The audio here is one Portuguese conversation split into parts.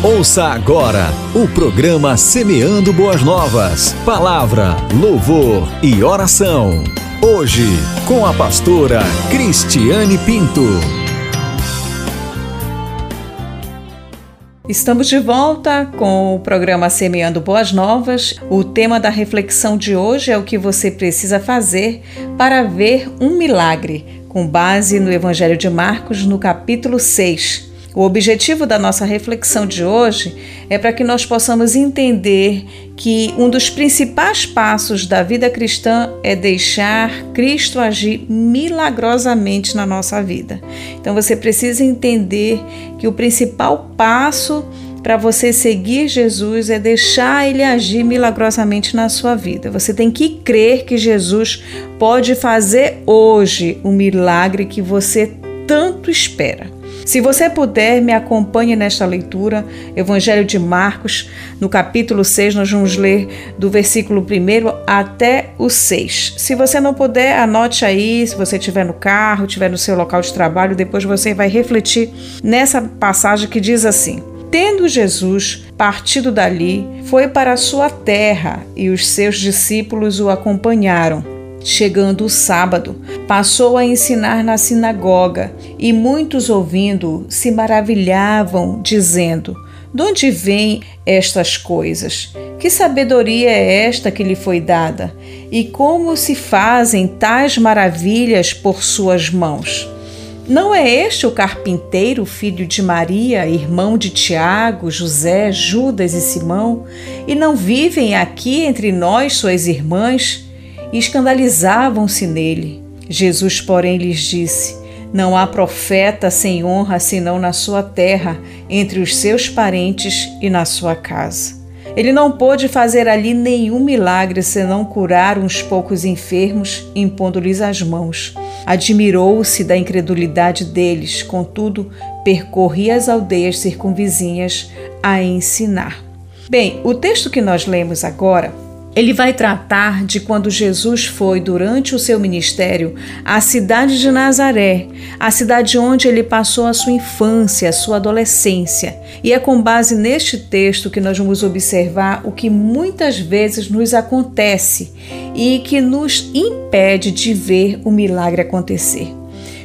Ouça agora o programa Semeando Boas Novas. Palavra, louvor e oração. Hoje, com a pastora Cristiane Pinto. Estamos de volta com o programa Semeando Boas Novas. O tema da reflexão de hoje é o que você precisa fazer para ver um milagre, com base no Evangelho de Marcos, no capítulo 6. O objetivo da nossa reflexão de hoje é para que nós possamos entender que um dos principais passos da vida cristã é deixar Cristo agir milagrosamente na nossa vida. Então você precisa entender que o principal passo para você seguir Jesus é deixar ele agir milagrosamente na sua vida. Você tem que crer que Jesus pode fazer hoje o milagre que você tanto espera. Se você puder, me acompanhe nesta leitura, Evangelho de Marcos, no capítulo 6, nós vamos ler do versículo 1 até o 6. Se você não puder, anote aí, se você estiver no carro, estiver no seu local de trabalho, depois você vai refletir nessa passagem que diz assim: Tendo Jesus partido dali, foi para a sua terra e os seus discípulos o acompanharam. Chegando o sábado, passou a ensinar na sinagoga e muitos ouvindo se maravilhavam, dizendo: De onde vêm estas coisas? Que sabedoria é esta que lhe foi dada? E como se fazem tais maravilhas por suas mãos? Não é este o carpinteiro, filho de Maria, irmão de Tiago, José, Judas e Simão? E não vivem aqui entre nós suas irmãs? E escandalizavam-se nele. Jesus, porém, lhes disse: Não há profeta sem honra senão na sua terra, entre os seus parentes e na sua casa. Ele não pôde fazer ali nenhum milagre senão curar uns poucos enfermos, impondo-lhes as mãos. Admirou-se da incredulidade deles, contudo, percorria as aldeias circunvizinhas a ensinar. Bem, o texto que nós lemos agora ele vai tratar de quando Jesus foi, durante o seu ministério, à cidade de Nazaré, a cidade onde ele passou a sua infância, a sua adolescência. E é com base neste texto que nós vamos observar o que muitas vezes nos acontece e que nos impede de ver o milagre acontecer.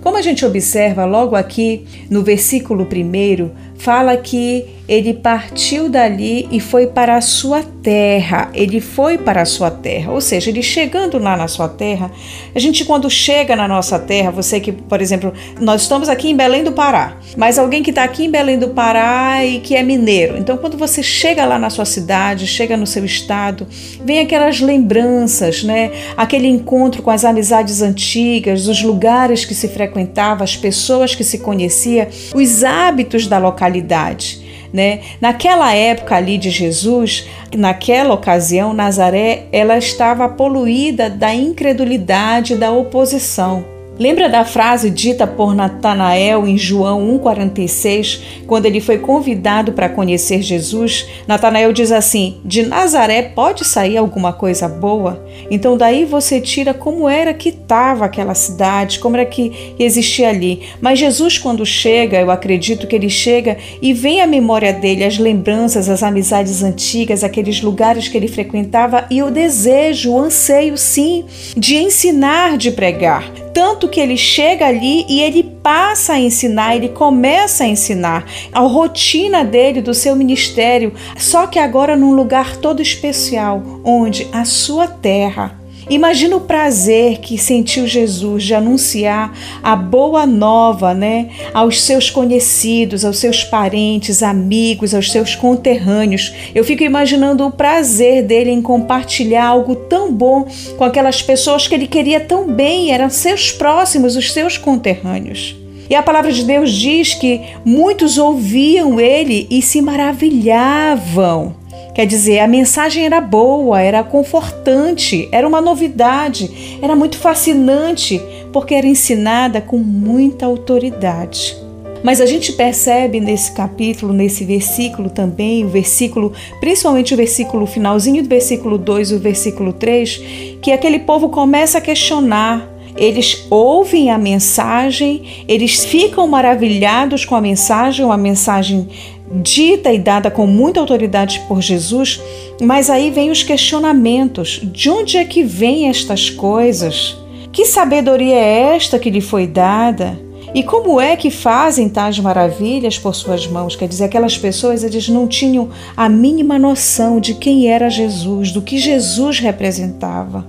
Como a gente observa logo aqui no versículo 1, fala que ele partiu dali e foi para a sua terra. Ele foi para a sua terra, ou seja, ele chegando lá na sua terra. A gente, quando chega na nossa terra, você que, por exemplo, nós estamos aqui em Belém do Pará, mas alguém que está aqui em Belém do Pará e que é mineiro. Então, quando você chega lá na sua cidade, chega no seu estado, vem aquelas lembranças, né? Aquele encontro com as amizades antigas, os lugares que se frequentava, as pessoas que se conhecia, os hábitos da localidade. Né? Naquela época ali de Jesus, naquela ocasião, Nazaré ela estava poluída da incredulidade, da oposição. Lembra da frase dita por Natanael em João 1,46, quando ele foi convidado para conhecer Jesus? Natanael diz assim: De Nazaré pode sair alguma coisa boa? Então, daí você tira como era que estava aquela cidade, como era que existia ali. Mas Jesus, quando chega, eu acredito que ele chega e vem à memória dele as lembranças, as amizades antigas, aqueles lugares que ele frequentava e o desejo, o anseio, sim, de ensinar, de pregar. Tanto que ele chega ali e ele passa a ensinar, ele começa a ensinar a rotina dele, do seu ministério, só que agora num lugar todo especial, onde a sua terra Imagina o prazer que sentiu Jesus de anunciar a boa nova, né, aos seus conhecidos, aos seus parentes, amigos, aos seus conterrâneos. Eu fico imaginando o prazer dele em compartilhar algo tão bom com aquelas pessoas que ele queria tão bem, eram seus próximos, os seus conterrâneos. E a palavra de Deus diz que muitos ouviam ele e se maravilhavam. Quer dizer, a mensagem era boa, era confortante, era uma novidade, era muito fascinante, porque era ensinada com muita autoridade. Mas a gente percebe nesse capítulo, nesse versículo também, o versículo, principalmente o versículo finalzinho do versículo 2 e o versículo 3, que aquele povo começa a questionar eles ouvem a mensagem, eles ficam maravilhados com a mensagem, uma mensagem dita e dada com muita autoridade por Jesus, mas aí vem os questionamentos: de onde é que vêm estas coisas? Que sabedoria é esta que lhe foi dada? E como é que fazem tais maravilhas por suas mãos? Quer dizer, aquelas pessoas eles não tinham a mínima noção de quem era Jesus, do que Jesus representava.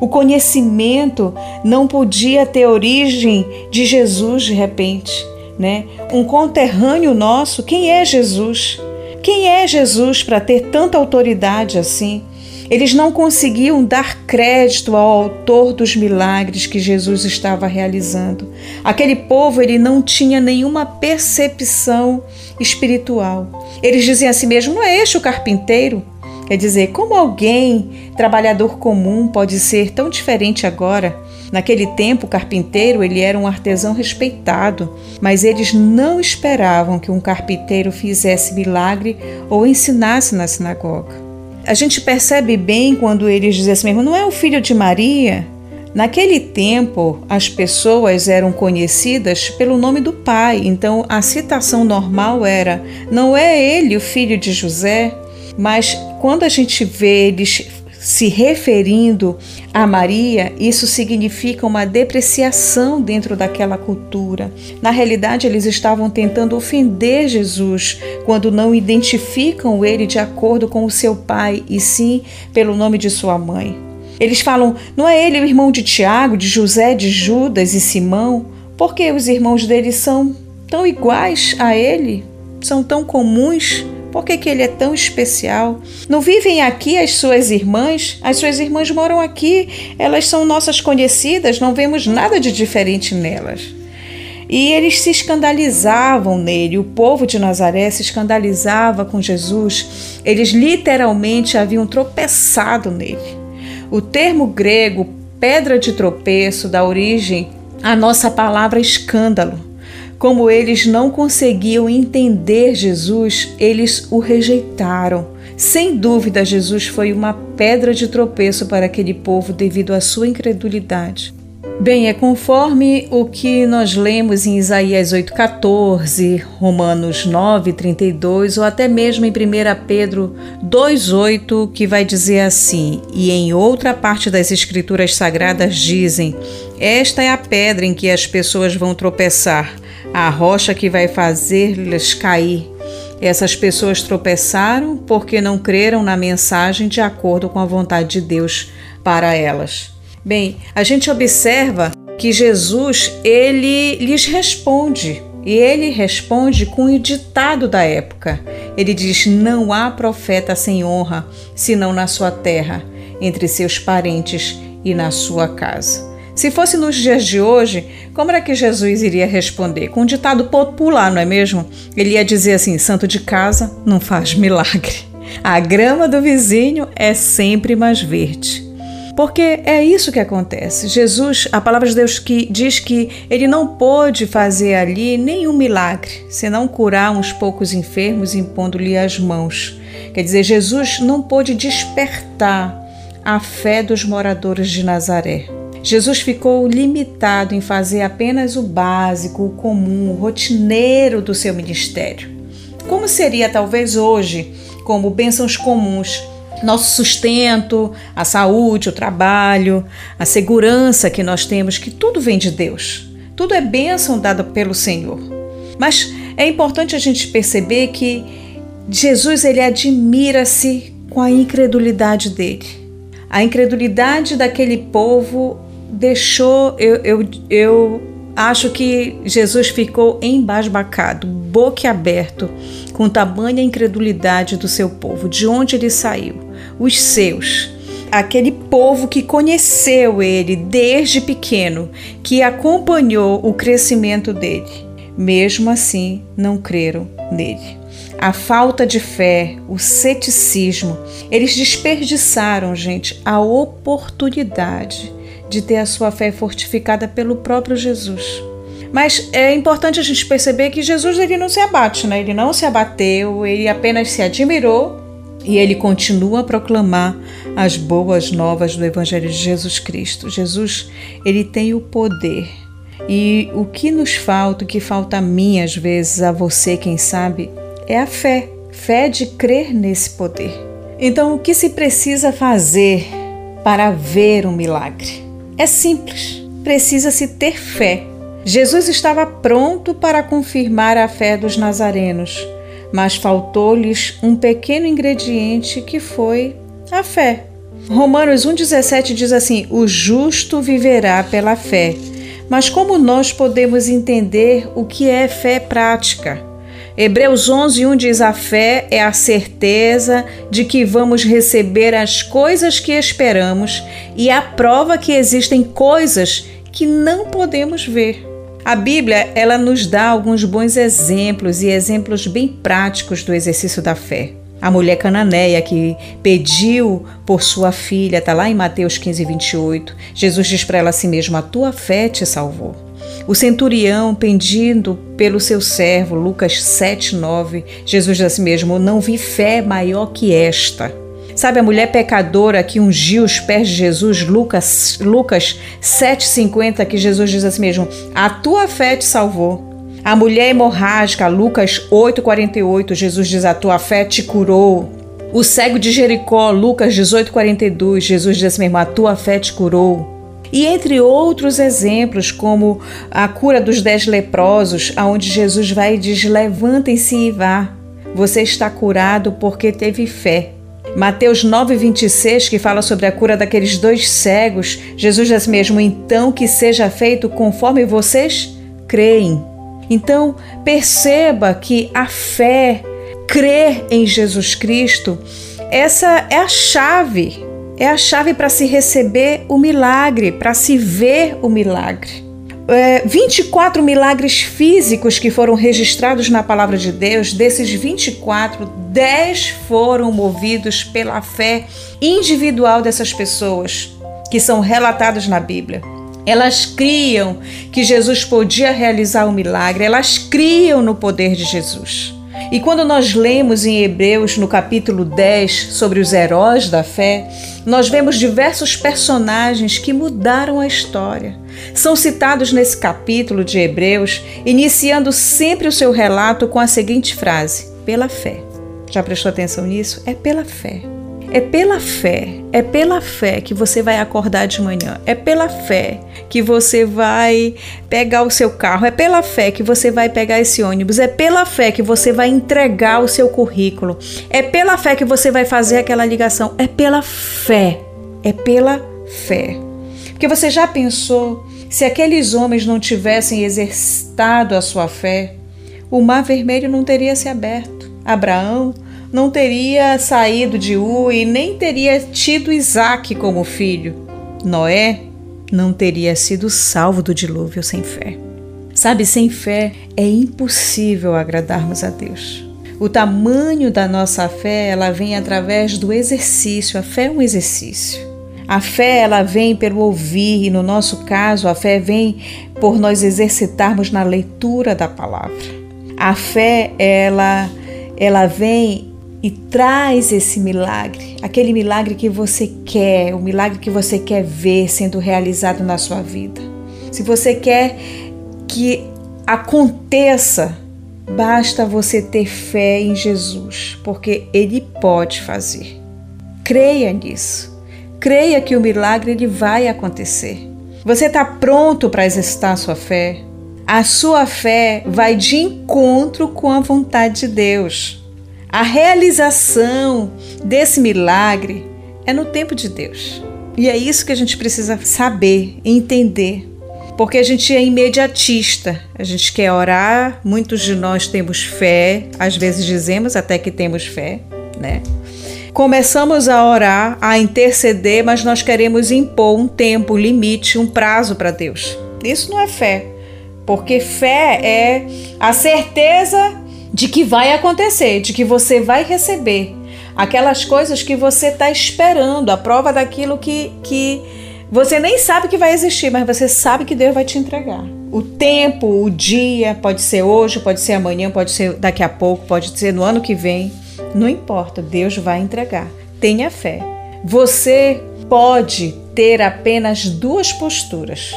O conhecimento não podia ter origem de Jesus de repente né? Um conterrâneo nosso, quem é Jesus? Quem é Jesus para ter tanta autoridade assim? Eles não conseguiam dar crédito ao autor dos milagres que Jesus estava realizando. Aquele povo ele não tinha nenhuma percepção espiritual. Eles diziam assim mesmo: não é este o carpinteiro? Quer dizer, como alguém, trabalhador comum, pode ser tão diferente agora? Naquele tempo, o carpinteiro ele era um artesão respeitado, mas eles não esperavam que um carpinteiro fizesse milagre ou ensinasse na sinagoga. A gente percebe bem quando eles dizem assim mesmo, não é o filho de Maria? Naquele tempo, as pessoas eram conhecidas pelo nome do pai, então a citação normal era: não é ele o filho de José? Mas quando a gente vê eles se referindo a Maria, isso significa uma depreciação dentro daquela cultura. Na realidade, eles estavam tentando ofender Jesus quando não identificam ele de acordo com o seu pai, e sim pelo nome de sua mãe. Eles falam: não é ele o irmão de Tiago, de José, de Judas e Simão? Porque os irmãos dele são tão iguais a ele? São tão comuns? Por que, que ele é tão especial? Não vivem aqui as suas irmãs? As suas irmãs moram aqui, elas são nossas conhecidas, não vemos nada de diferente nelas. E eles se escandalizavam nele, o povo de Nazaré se escandalizava com Jesus, eles literalmente haviam tropeçado nele. O termo grego pedra de tropeço dá origem à nossa palavra escândalo. Como eles não conseguiam entender Jesus, eles o rejeitaram. Sem dúvida, Jesus foi uma pedra de tropeço para aquele povo devido à sua incredulidade. Bem, é conforme o que nós lemos em Isaías 8,14, Romanos 9,32 ou até mesmo em 1 Pedro 2,8, que vai dizer assim: E em outra parte das Escrituras Sagradas dizem: Esta é a pedra em que as pessoas vão tropeçar a rocha que vai fazer-lhes cair. Essas pessoas tropeçaram porque não creram na mensagem de acordo com a vontade de Deus para elas. Bem, a gente observa que Jesus ele lhes responde e ele responde com o ditado da época. Ele diz: Não há profeta sem honra, senão na sua terra, entre seus parentes e na sua casa. Se fosse nos dias de hoje, como era que Jesus iria responder? Com um ditado popular, não é mesmo? Ele ia dizer assim: santo de casa não faz milagre. A grama do vizinho é sempre mais verde. Porque é isso que acontece. Jesus, a palavra de Deus que diz que ele não pôde fazer ali nenhum milagre, senão curar uns poucos enfermos impondo-lhe as mãos. Quer dizer, Jesus não pôde despertar a fé dos moradores de Nazaré. Jesus ficou limitado em fazer apenas o básico, o comum, o rotineiro do seu ministério. Como seria talvez hoje, como bênçãos comuns, nosso sustento, a saúde, o trabalho, a segurança que nós temos, que tudo vem de Deus. Tudo é bênção dada pelo Senhor. Mas é importante a gente perceber que Jesus ele admira-se com a incredulidade dele. A incredulidade daquele povo deixou, eu, eu, eu acho que Jesus ficou embasbacado, boquiaberto, com tamanha incredulidade do seu povo, de onde ele saiu, os seus. Aquele povo que conheceu ele desde pequeno, que acompanhou o crescimento dele, mesmo assim não creram nele. A falta de fé, o ceticismo, eles desperdiçaram, gente, a oportunidade de ter a sua fé fortificada pelo próprio Jesus. Mas é importante a gente perceber que Jesus ele não se abate, né? Ele não se abateu, ele apenas se admirou e ele continua a proclamar as boas novas do evangelho de Jesus Cristo. Jesus, ele tem o poder. E o que nos falta, o que falta a mim às vezes, a você, quem sabe, é a fé, fé de crer nesse poder. Então, o que se precisa fazer para ver um milagre? É simples, precisa-se ter fé. Jesus estava pronto para confirmar a fé dos nazarenos, mas faltou-lhes um pequeno ingrediente que foi a fé. Romanos 1,17 diz assim: O justo viverá pela fé. Mas como nós podemos entender o que é fé prática? Hebreus 11:1 diz: A fé é a certeza de que vamos receber as coisas que esperamos e a prova que existem coisas que não podemos ver. A Bíblia, ela nos dá alguns bons exemplos e exemplos bem práticos do exercício da fé. A mulher cananeia que pediu por sua filha, está lá em Mateus 15, 28. Jesus diz para ela assim mesmo: A tua fé te salvou. O centurião pedindo pelo seu servo, Lucas 7, 9. Jesus diz assim mesmo: Não vi fé maior que esta. Sabe a mulher pecadora que ungiu os pés de Jesus, Lucas, Lucas 7,50, que Jesus diz assim mesmo: A tua fé te salvou. A mulher hemorrágica, Lucas 8,48, Jesus diz: A tua fé te curou. O cego de Jericó, Lucas 18,42, Jesus diz assim mesmo: A tua fé te curou. E entre outros exemplos, como a cura dos dez leprosos, aonde Jesus vai e diz: Levantem-se e vá. Você está curado porque teve fé. Mateus 9,26, que fala sobre a cura daqueles dois cegos, Jesus diz mesmo: Então que seja feito conforme vocês creem. Então, perceba que a fé, crer em Jesus Cristo, essa é a chave, é a chave para se receber o milagre, para se ver o milagre. É, 24 milagres físicos que foram registrados na palavra de Deus, desses 24, 10 foram movidos pela fé individual dessas pessoas que são relatados na Bíblia. Elas criam que Jesus podia realizar o um milagre, elas criam no poder de Jesus. E quando nós lemos em Hebreus, no capítulo 10, sobre os heróis da fé, nós vemos diversos personagens que mudaram a história. São citados nesse capítulo de Hebreus, iniciando sempre o seu relato com a seguinte frase: pela fé. Já prestou atenção nisso? É pela fé. É pela fé, é pela fé que você vai acordar de manhã, é pela fé que você vai pegar o seu carro, é pela fé que você vai pegar esse ônibus, é pela fé que você vai entregar o seu currículo, é pela fé que você vai fazer aquela ligação, é pela fé, é pela fé. Porque você já pensou se aqueles homens não tivessem exercitado a sua fé, o mar vermelho não teria se aberto. Abraão não teria saído de U e nem teria tido Isaac como filho. Noé não teria sido salvo do dilúvio sem fé. Sabe, sem fé é impossível agradarmos a Deus. O tamanho da nossa fé, ela vem através do exercício. A fé é um exercício. A fé, ela vem pelo ouvir e no nosso caso, a fé vem por nós exercitarmos na leitura da palavra. A fé, ela ela vem e traz esse milagre, aquele milagre que você quer, o milagre que você quer ver sendo realizado na sua vida. Se você quer que aconteça, basta você ter fé em Jesus, porque Ele pode fazer. Creia nisso. Creia que o milagre ele vai acontecer. Você está pronto para exercitar a sua fé? A sua fé vai de encontro com a vontade de Deus. A realização desse milagre é no tempo de Deus. E é isso que a gente precisa saber, entender. Porque a gente é imediatista, a gente quer orar, muitos de nós temos fé, às vezes dizemos até que temos fé, né? Começamos a orar, a interceder, mas nós queremos impor um tempo, um limite, um prazo para Deus. Isso não é fé, porque fé é a certeza de que vai acontecer, de que você vai receber aquelas coisas que você está esperando, a prova daquilo que, que você nem sabe que vai existir, mas você sabe que Deus vai te entregar. O tempo, o dia, pode ser hoje, pode ser amanhã, pode ser daqui a pouco, pode ser no ano que vem, não importa, Deus vai entregar. Tenha fé. Você pode ter apenas duas posturas.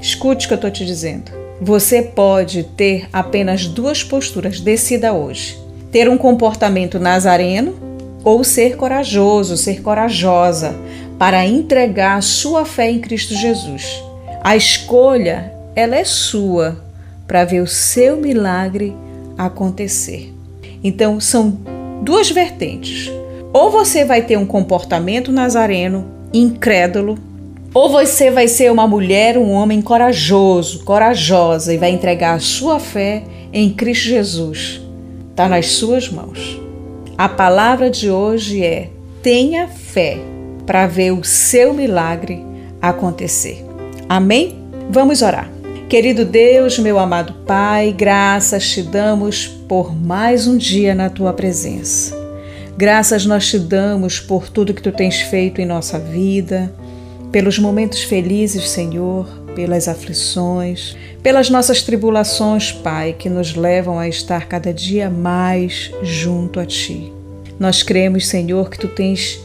Escute o que eu estou te dizendo. Você pode ter apenas duas posturas. Decida hoje. ter um comportamento nazareno ou ser corajoso, ser corajosa para entregar a sua fé em Cristo Jesus. A escolha, ela é sua para ver o seu milagre acontecer. Então, são duas vertentes. Ou você vai ter um comportamento nazareno, incrédulo, ou você vai ser uma mulher, um homem corajoso, corajosa e vai entregar a sua fé em Cristo Jesus. Está nas suas mãos. A palavra de hoje é: tenha fé para ver o seu milagre acontecer. Amém? Vamos orar. Querido Deus, meu amado Pai, graças te damos por mais um dia na tua presença. Graças nós te damos por tudo que tu tens feito em nossa vida pelos momentos felizes, Senhor, pelas aflições, pelas nossas tribulações, Pai, que nos levam a estar cada dia mais junto a Ti. Nós cremos, Senhor, que Tu tens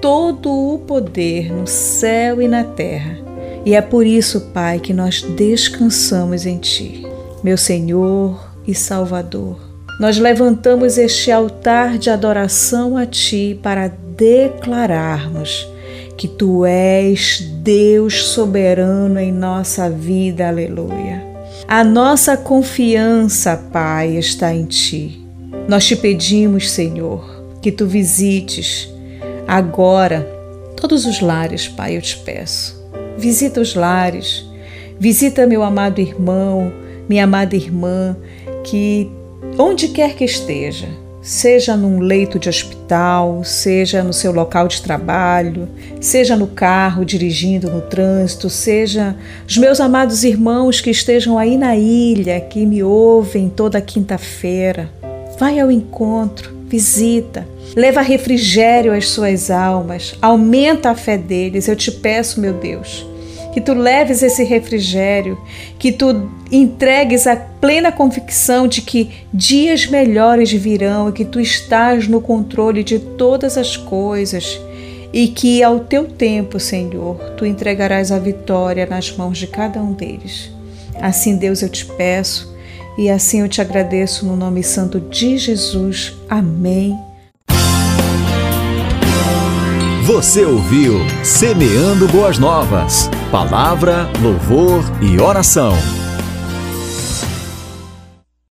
todo o poder no céu e na terra, e é por isso, Pai, que nós descansamos em Ti. Meu Senhor e Salvador, nós levantamos este altar de adoração a Ti para declararmos que tu és Deus soberano em nossa vida, aleluia. A nossa confiança, Pai, está em Ti. Nós te pedimos, Senhor, que Tu visites agora todos os lares, Pai, eu te peço. Visita os lares, visita meu amado irmão, minha amada irmã, que onde quer que esteja, seja num leito de hospital, seja no seu local de trabalho, seja no carro dirigindo no trânsito, seja os meus amados irmãos que estejam aí na ilha, que me ouvem toda quinta-feira. Vai ao encontro, visita, leva refrigério às suas almas, aumenta a fé deles, eu te peço, meu Deus que tu leves esse refrigério, que tu entregues a plena convicção de que dias melhores virão e que tu estás no controle de todas as coisas e que ao teu tempo, Senhor, tu entregarás a vitória nas mãos de cada um deles. Assim, Deus, eu te peço e assim eu te agradeço no nome santo de Jesus. Amém você ouviu Semeando Boas Novas. Palavra, louvor e oração.